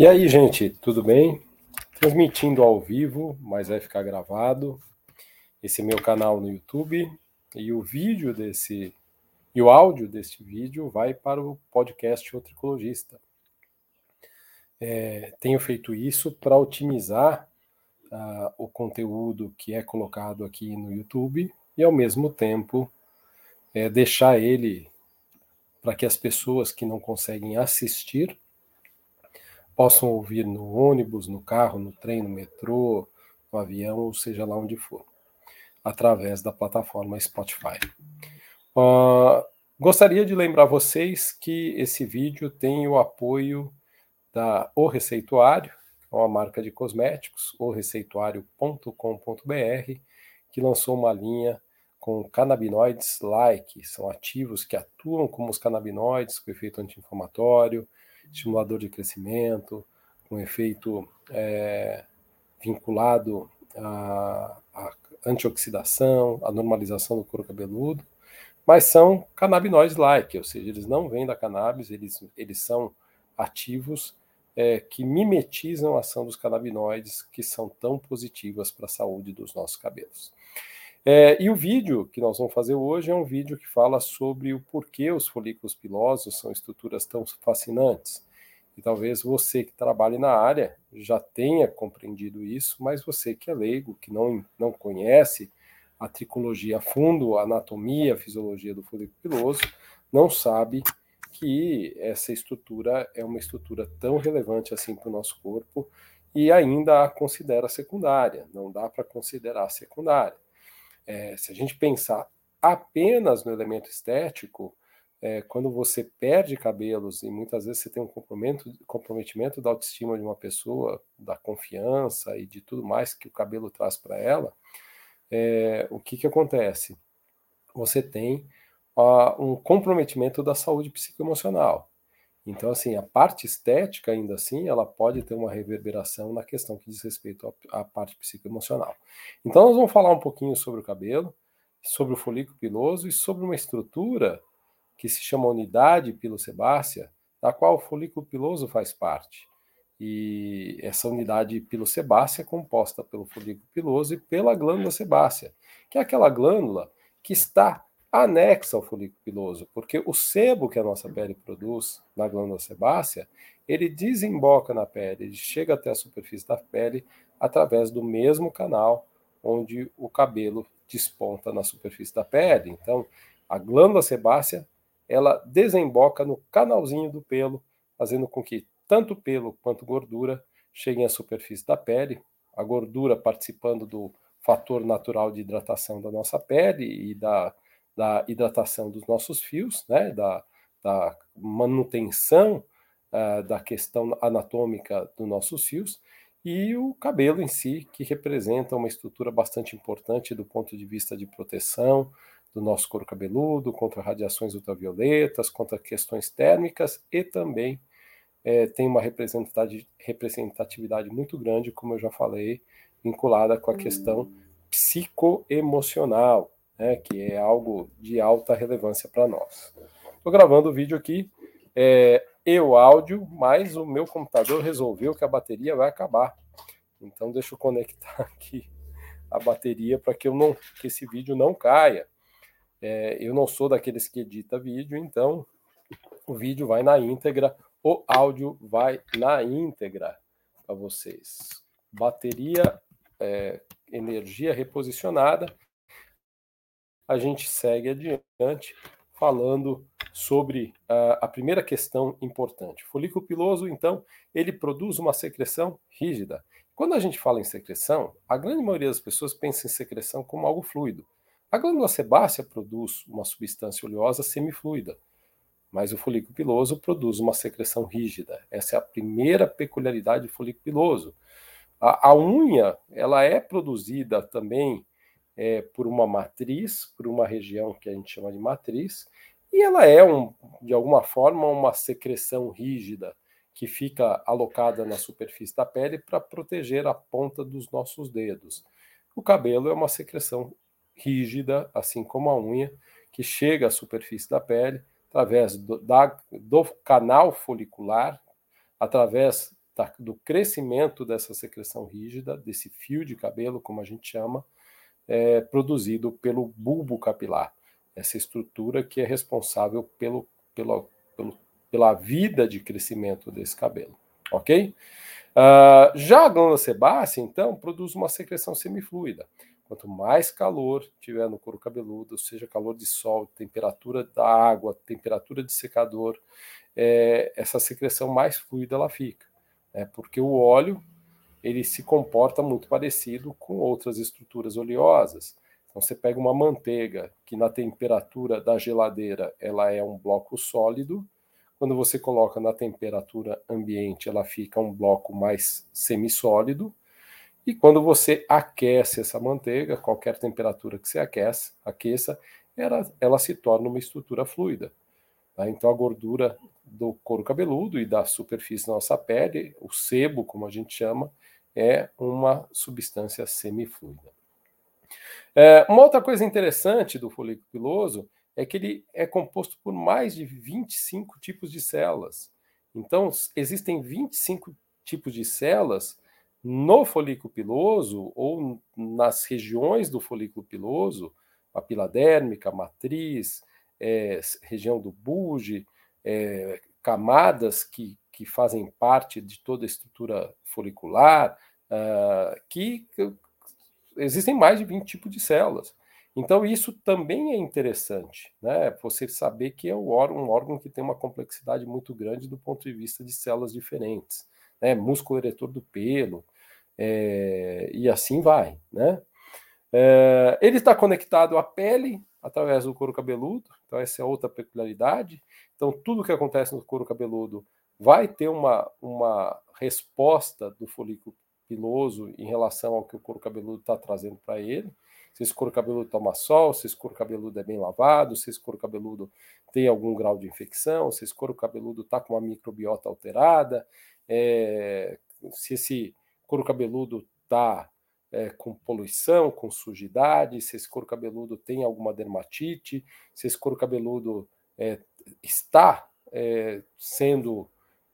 E aí, gente, tudo bem? Transmitindo ao vivo, mas vai ficar gravado. Esse é meu canal no YouTube e o vídeo desse e o áudio deste vídeo vai para o podcast O Tricologista. É, tenho feito isso para otimizar uh, o conteúdo que é colocado aqui no YouTube e, ao mesmo tempo, é, deixar ele para que as pessoas que não conseguem assistir possam ouvir no ônibus, no carro, no trem, no metrô, no avião, ou seja lá onde for, através da plataforma Spotify. Uh, gostaria de lembrar vocês que esse vídeo tem o apoio da O Receituário, é uma marca de cosméticos, oreceituário.com.br, que lançou uma linha com canabinoides like, são ativos que atuam como os canabinoides com efeito anti-inflamatório, estimulador de crescimento, com efeito é, vinculado à, à antioxidação, à normalização do couro cabeludo, mas são canabinoides-like, ou seja, eles não vêm da cannabis, eles, eles são ativos é, que mimetizam a ação dos canabinoides, que são tão positivas para a saúde dos nossos cabelos. É, e o vídeo que nós vamos fazer hoje é um vídeo que fala sobre o porquê os folículos pilosos são estruturas tão fascinantes. E talvez você que trabalhe na área já tenha compreendido isso, mas você que é leigo, que não, não conhece a tricologia a fundo, a anatomia, a fisiologia do folículo piloso, não sabe que essa estrutura é uma estrutura tão relevante assim para o nosso corpo e ainda a considera secundária, não dá para considerar secundária. É, se a gente pensar apenas no elemento estético, é, quando você perde cabelos e muitas vezes você tem um comprometimento, da autoestima de uma pessoa, da confiança e de tudo mais que o cabelo traz para ela, é, o que, que acontece? Você tem uh, um comprometimento da saúde psicoemocional. Então, assim, a parte estética, ainda assim, ela pode ter uma reverberação na questão que diz respeito à, parte psicoemocional. Então, nós vamos falar um pouquinho sobre o cabelo, sobre o folículo piloso e sobre uma estrutura que se chama unidade pilosebácea, da qual o folículo piloso faz parte. E essa unidade pilosebácea é composta pelo folículo piloso e pela glândula sebácea, que é aquela glândula que está anexa ao folículo piloso, porque o sebo que a nossa pele produz na glândula sebácea, ele desemboca na pele, ele chega até a superfície da pele através do mesmo canal onde o cabelo desponta na superfície da pele. Então, a glândula sebácea, ela desemboca no canalzinho do pelo, fazendo com que tanto pelo quanto gordura cheguem à superfície da pele, a gordura participando do fator natural de hidratação da nossa pele e da da hidratação dos nossos fios, né, da, da manutenção uh, da questão anatômica dos nossos fios, e o cabelo em si, que representa uma estrutura bastante importante do ponto de vista de proteção do nosso couro cabeludo, contra radiações ultravioletas, contra questões térmicas e também é, tem uma representatividade muito grande, como eu já falei, vinculada com a questão hum. psicoemocional né, que é algo de alta relevância para nós. Estou gravando o vídeo aqui, é, eu áudio, mas o meu computador resolveu que a bateria vai acabar. Então deixa eu conectar aqui a bateria para que eu não que esse vídeo não caia. É, eu não sou daqueles que edita vídeo, então o vídeo vai na íntegra, o áudio vai na íntegra para vocês. Bateria, é, energia reposicionada a gente segue adiante falando sobre uh, a primeira questão importante. O folículo piloso, então, ele produz uma secreção rígida. Quando a gente fala em secreção, a grande maioria das pessoas pensa em secreção como algo fluido. A glândula sebácea produz uma substância oleosa semifluida, mas o folículo piloso produz uma secreção rígida. Essa é a primeira peculiaridade do folículo piloso. A, a unha, ela é produzida também é, por uma matriz, por uma região que a gente chama de matriz, e ela é, um, de alguma forma, uma secreção rígida que fica alocada na superfície da pele para proteger a ponta dos nossos dedos. O cabelo é uma secreção rígida, assim como a unha, que chega à superfície da pele através do, da, do canal folicular, através da, do crescimento dessa secreção rígida, desse fio de cabelo, como a gente chama, é, produzido pelo bulbo capilar, essa estrutura que é responsável pelo, pelo, pelo, pela vida de crescimento desse cabelo, ok? Uh, já a glândula sebácea, então, produz uma secreção semifluida. Quanto mais calor tiver no couro cabeludo, seja calor de sol, temperatura da água, temperatura de secador, é, essa secreção mais fluida ela fica. Né? Porque o óleo ele se comporta muito parecido com outras estruturas oleosas. Então você pega uma manteiga que na temperatura da geladeira ela é um bloco sólido, quando você coloca na temperatura ambiente ela fica um bloco mais semissólido, e quando você aquece essa manteiga, qualquer temperatura que você aquece, aqueça, ela, ela se torna uma estrutura fluida. Tá? Então a gordura do couro cabeludo e da superfície da nossa pele, o sebo, como a gente chama, é uma substância semifluida. É, uma outra coisa interessante do folículo piloso é que ele é composto por mais de 25 tipos de células. Então, existem 25 tipos de células no folículo piloso ou nas regiões do folículo piloso, papila dérmica, matriz, é, região do bulge, é, camadas que, que fazem parte de toda a estrutura folicular, uh, que, que existem mais de 20 tipos de células. Então, isso também é interessante, né? Você saber que é um órgão, que tem uma complexidade muito grande do ponto de vista de células diferentes, né? Músculo eretor do pelo, é, e assim vai, né? É, ele está conectado à pele através do couro cabeludo, então essa é outra peculiaridade. Então, tudo que acontece no couro cabeludo vai ter uma, uma resposta do folículo piloso em relação ao que o couro cabeludo está trazendo para ele. Se esse couro cabeludo toma sol, se esse couro cabeludo é bem lavado, se esse couro cabeludo tem algum grau de infecção, se esse couro cabeludo está com uma microbiota alterada, é, se esse couro cabeludo está é, com poluição, com sujidade, se esse couro cabeludo tem alguma dermatite, se esse couro cabeludo é, está é, sendo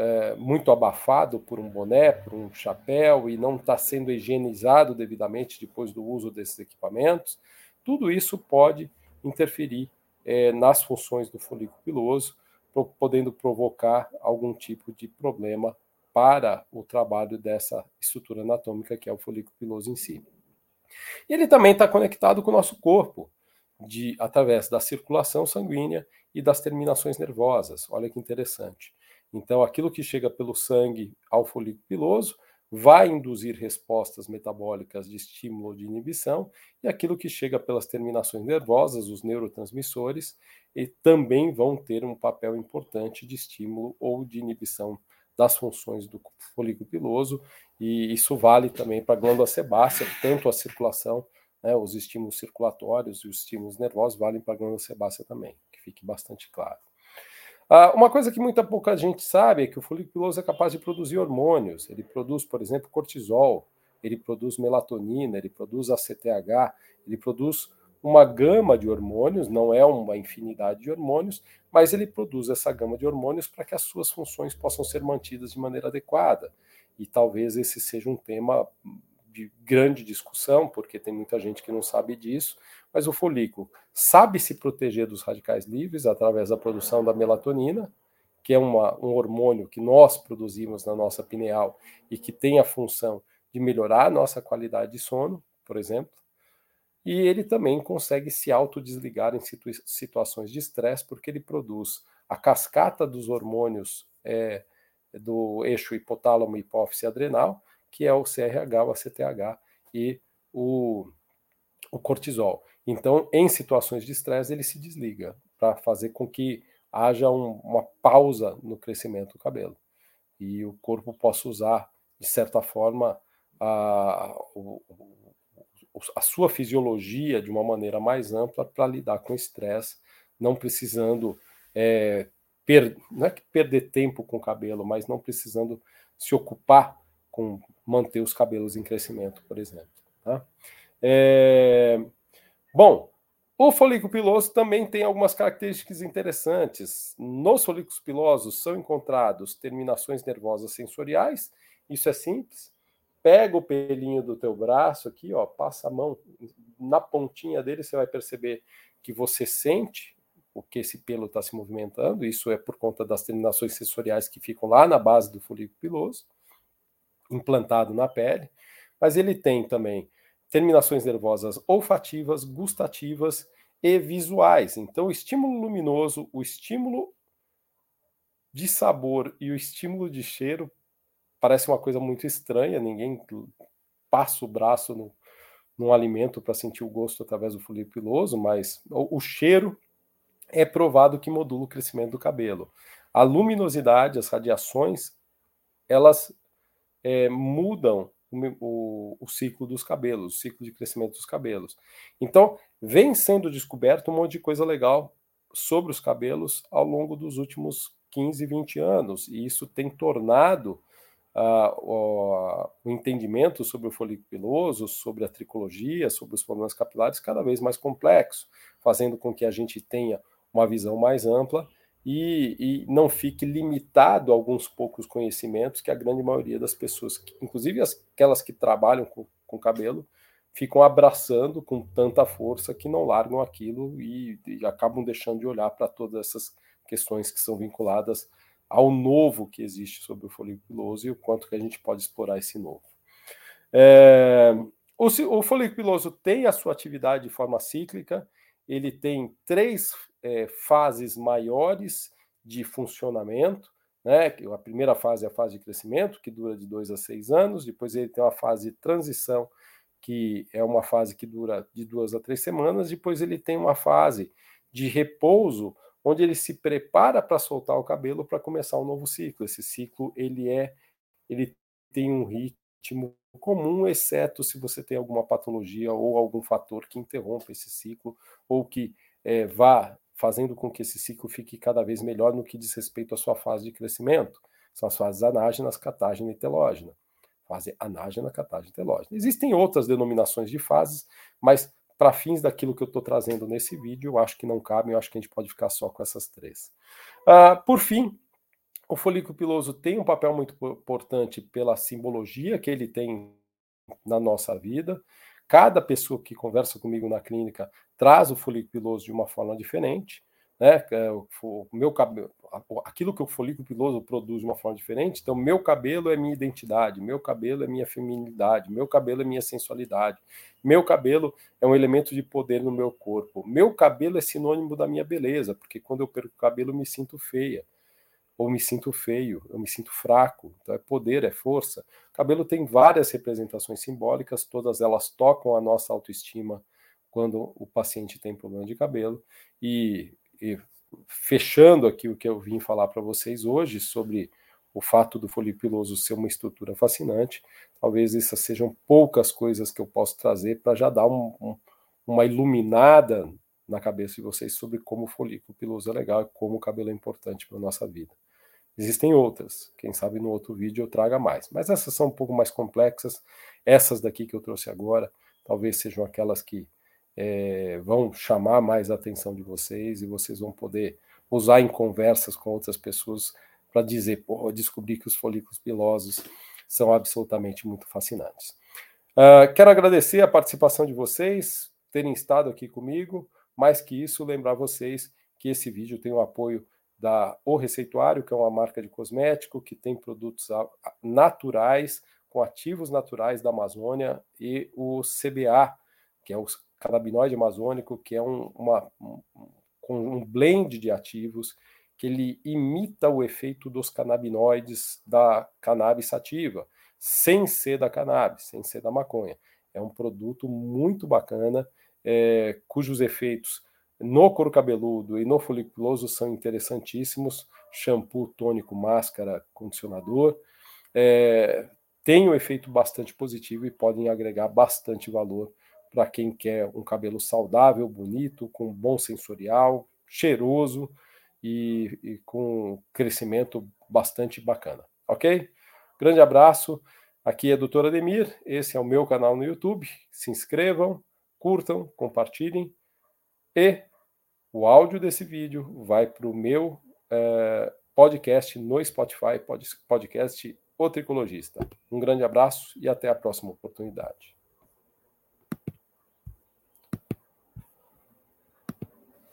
é, muito abafado por um boné, por um chapéu e não está sendo higienizado devidamente depois do uso desses equipamentos, tudo isso pode interferir é, nas funções do folículo piloso, podendo provocar algum tipo de problema para o trabalho dessa estrutura anatômica que é o folículo piloso em si. Ele também está conectado com o nosso corpo, de, através da circulação sanguínea e das terminações nervosas. Olha que interessante. Então, aquilo que chega pelo sangue ao folículo piloso vai induzir respostas metabólicas de estímulo ou de inibição, e aquilo que chega pelas terminações nervosas, os neurotransmissores, e também vão ter um papel importante de estímulo ou de inibição das funções do folículo piloso, e isso vale também para a glândula sebácea, tanto a circulação, né, os estímulos circulatórios e os estímulos nervosos valem para a glândula sebácea também, que fique bastante claro. Ah, uma coisa que muita pouca gente sabe é que o folículo piloso é capaz de produzir hormônios. Ele produz, por exemplo, cortisol, ele produz melatonina, ele produz ACTH, ele produz uma gama de hormônios, não é uma infinidade de hormônios, mas ele produz essa gama de hormônios para que as suas funções possam ser mantidas de maneira adequada. E talvez esse seja um tema de grande discussão, porque tem muita gente que não sabe disso, mas o folículo sabe se proteger dos radicais livres através da produção da melatonina, que é uma, um hormônio que nós produzimos na nossa pineal e que tem a função de melhorar a nossa qualidade de sono, por exemplo. E ele também consegue se autodesligar em situ situações de estresse, porque ele produz a cascata dos hormônios é, do eixo hipotálamo, hipófise adrenal, que é o CRH, o ACTH e o, o cortisol. Então, em situações de estresse, ele se desliga para fazer com que haja um, uma pausa no crescimento do cabelo e o corpo possa usar, de certa forma, a, a sua fisiologia de uma maneira mais ampla para lidar com o estresse, não precisando é, per, não é que perder tempo com o cabelo, mas não precisando se ocupar com manter os cabelos em crescimento, por exemplo. Tá? É, bom, O folículo piloso também tem algumas características interessantes. Nos folículos pilosos são encontrados terminações nervosas sensoriais, isso é simples. Pega o pelinho do teu braço aqui, ó, passa a mão na pontinha dele, você vai perceber que você sente o que esse pelo está se movimentando. Isso é por conta das terminações sensoriais que ficam lá na base do folículo piloso, implantado na pele. Mas ele tem também terminações nervosas olfativas, gustativas e visuais. Então, o estímulo luminoso, o estímulo de sabor e o estímulo de cheiro parece uma coisa muito estranha, ninguém passa o braço no, num alimento para sentir o gosto através do folículo piloso, mas o, o cheiro é provado que modula o crescimento do cabelo. A luminosidade, as radiações, elas é, mudam o, o, ciclo dos cabelos, o ciclo de crescimento dos cabelos. Então, vem sendo descoberto um monte de coisa legal sobre os cabelos ao longo dos últimos 15, 20 anos, e isso tem tornado uh, o, o, entendimento sobre o folículo piloso, sobre a tricologia, sobre os problemas capilares cada vez mais complexo, fazendo com que a gente tenha uma visão mais ampla e, e, não fique limitado a alguns poucos conhecimentos que a grande maioria das pessoas, inclusive aquelas que trabalham com, com cabelo, ficam abraçando com tanta força que não largam aquilo e, e acabam deixando de olhar para todas essas questões que são vinculadas ao novo que existe sobre o folículo piloso e o quanto que a gente pode explorar esse novo. É, o, o folículo piloso tem a sua atividade de forma cíclica, ele tem três é, fases maiores de funcionamento. Né? A primeira fase é a fase de crescimento, que dura de dois a seis anos, depois ele tem uma fase de transição, que é uma fase que dura de duas a três semanas, depois ele tem uma fase de repouso, onde ele se prepara para soltar o cabelo para começar um novo ciclo. Esse ciclo ele é ele tem um ritmo comum, exceto se você tem alguma patologia ou algum fator que interrompa esse ciclo ou que é, vá fazendo com que esse ciclo fique cada vez melhor no que diz respeito à sua fase de crescimento. São as fases anágenas, catágena e telógena. Fase anágena, catágena e telógena. Existem outras denominações de fases, mas para fins daquilo que eu estou trazendo nesse vídeo, eu acho que não cabe, eu acho que a gente pode ficar só com essas três. Uh, por fim, o folículo piloso tem um papel muito importante pela simbologia que ele tem na nossa vida. Cada pessoa que conversa comigo na clínica traz o folículo piloso de uma forma diferente, né? É, o meu cabelo, aquilo que o folículo piloso produz de uma forma diferente. Então, meu cabelo é minha identidade, meu cabelo é minha feminilidade, meu cabelo é minha sensualidade, meu cabelo é um elemento de poder no meu corpo, meu cabelo é sinônimo da minha beleza, porque quando eu perco o cabelo eu me sinto feia ou me sinto feio, eu me sinto fraco. Então é poder, é força. O cabelo tem várias representações simbólicas, todas elas tocam a nossa autoestima quando o paciente tem problema de cabelo. E, e fechando aqui o que eu vim falar para vocês hoje sobre o fato do folipiloso ser uma estrutura fascinante, talvez essas sejam poucas coisas que eu posso trazer para já dar um, um, uma iluminada na cabeça de vocês sobre como o folículo piloso é legal como o cabelo é importante para a nossa vida. Existem outras, quem sabe no outro vídeo eu traga mais, mas essas são um pouco mais complexas. Essas daqui que eu trouxe agora, talvez sejam aquelas que é, vão chamar mais a atenção de vocês e vocês vão poder usar em conversas com outras pessoas para dizer, pô, descobri que os folículos pilosos são absolutamente muito fascinantes. Uh, quero agradecer a participação de vocês, terem estado aqui comigo. Mais que isso, lembrar vocês que esse vídeo tem o apoio da O Receituário, que é uma marca de cosmético que tem produtos naturais, com ativos naturais da Amazônia, e o CBA, que é o canabinoide amazônico, que é um, uma, um, blend de ativos que ele imita o efeito dos canabinoides da cannabis sativa, sem ser da cannabis, sem ser da maconha. É um produto muito bacana, é, cujos efeitos no couro cabeludo e no foliculoso são interessantíssimos. Shampoo, tônico, máscara, condicionador. É, tem um efeito bastante positivo e podem agregar bastante valor para quem quer um cabelo saudável, bonito, com bom sensorial, cheiroso e, e com crescimento bastante bacana. Ok? Grande abraço. Aqui é a doutora Ademir. Esse é o meu canal no YouTube. Se inscrevam, curtam, compartilhem E o áudio desse vídeo vai para o meu é, podcast no Spotify, podcast O Tricologista. Um grande abraço e até a próxima oportunidade.